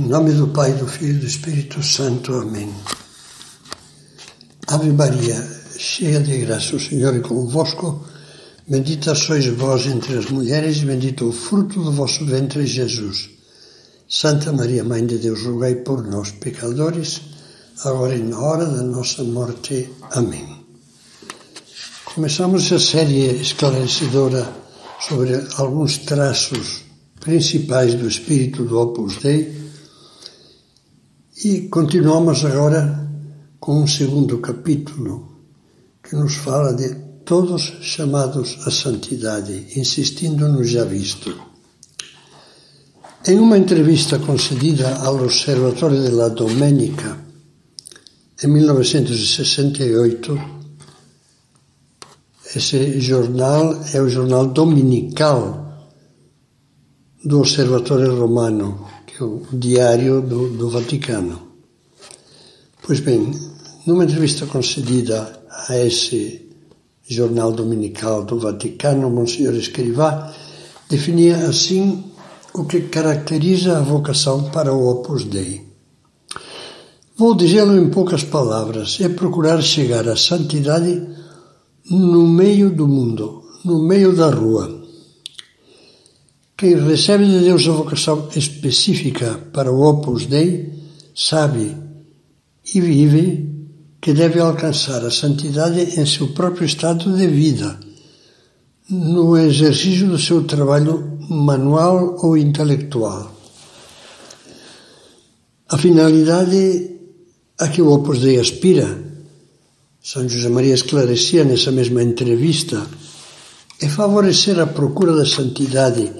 nome do Pai, do Filho e do Espírito Santo. Amém. Ave Maria, cheia de graça, o Senhor é convosco. Bendita sois vós entre as mulheres, e bendito o fruto do vosso ventre, Jesus. Santa Maria, Mãe de Deus, rogai por nós, pecadores, agora e na hora da nossa morte. Amém. Começamos a série esclarecedora sobre alguns traços principais do espírito do Opus Dei e continuamos agora com um segundo capítulo que nos fala de todos chamados à santidade, insistindo no já visto. Em uma entrevista concedida ao Observatório della Domenica em 1968, esse jornal é o jornal dominical do Observatório Romano, o diário do, do Vaticano. Pois bem, numa entrevista concedida a esse jornal dominical do Vaticano, Monsenhor Escrivá definia assim o que caracteriza a vocação para o Opus Dei. Vou dizê-lo em poucas palavras: é procurar chegar à santidade no meio do mundo, no meio da rua quem recebe de Deus a vocação específica para o Opus Dei sabe e vive que deve alcançar a santidade em seu próprio estado de vida, no exercício do seu trabalho manual ou intelectual. A finalidade a que o Opus Dei aspira, São José Maria esclarecia nessa mesma entrevista, é favorecer a procura da santidade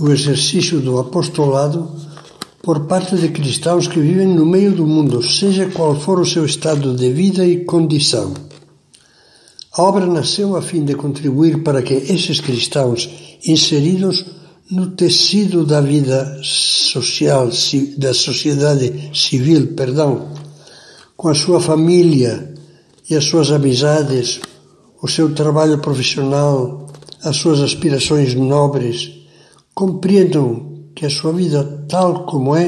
o exercício do apostolado por parte de cristãos que vivem no meio do mundo, seja qual for o seu estado de vida e condição. A obra nasceu a fim de contribuir para que esses cristãos inseridos no tecido da vida social, da sociedade civil, perdão, com a sua família e as suas amizades, o seu trabalho profissional, as suas aspirações nobres, compreendam que a sua vida, tal como é,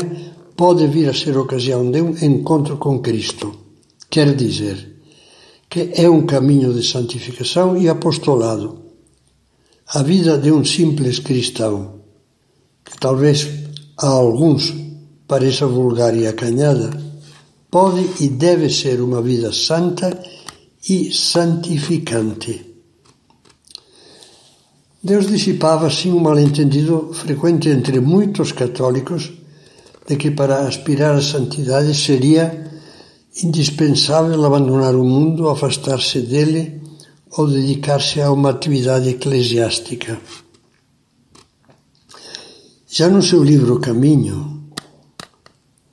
pode vir a ser ocasião de um encontro com Cristo. Quer dizer, que é um caminho de santificação e apostolado. A vida de um simples cristão, que talvez a alguns pareça vulgar e acanhada, pode e deve ser uma vida santa e santificante. Deus dissipava assim um mal-entendido frequente entre muitos católicos de que para aspirar à santidade seria indispensável abandonar o mundo, afastar-se dele ou dedicar-se a uma atividade eclesiástica. Já no seu livro Caminho,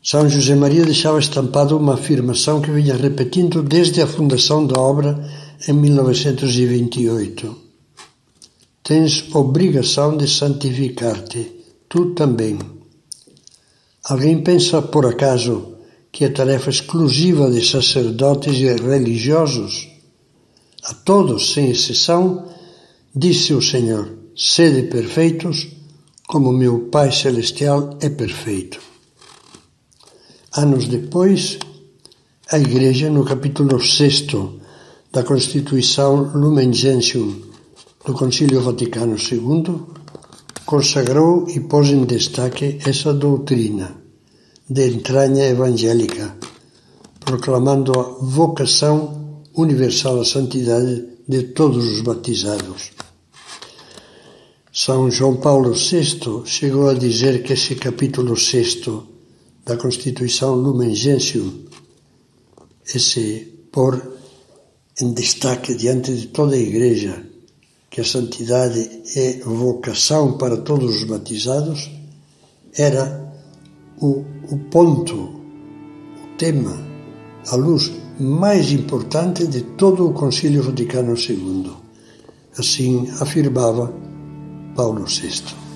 São José Maria deixava estampado uma afirmação que vinha repetindo desde a fundação da obra em 1928 tens obrigação de santificar-te, tu também. Alguém pensa por acaso que é tarefa exclusiva de sacerdotes e religiosos? A todos, sem exceção, disse o Senhor: sede perfeitos, como meu Pai Celestial é perfeito. Anos depois, a Igreja, no capítulo 6 da Constituição Lumen Gentium do Concílio Vaticano II, consagrou e pôs em destaque essa doutrina de entranha evangélica, proclamando a vocação universal à santidade de todos os batizados. São João Paulo VI chegou a dizer que esse capítulo 6 da Constituição Lumen Gentium, esse pôr em destaque diante de toda a Igreja que a santidade é vocação para todos os batizados, era o, o ponto, o tema, a luz mais importante de todo o Concílio Vaticano II. Assim afirmava Paulo VI.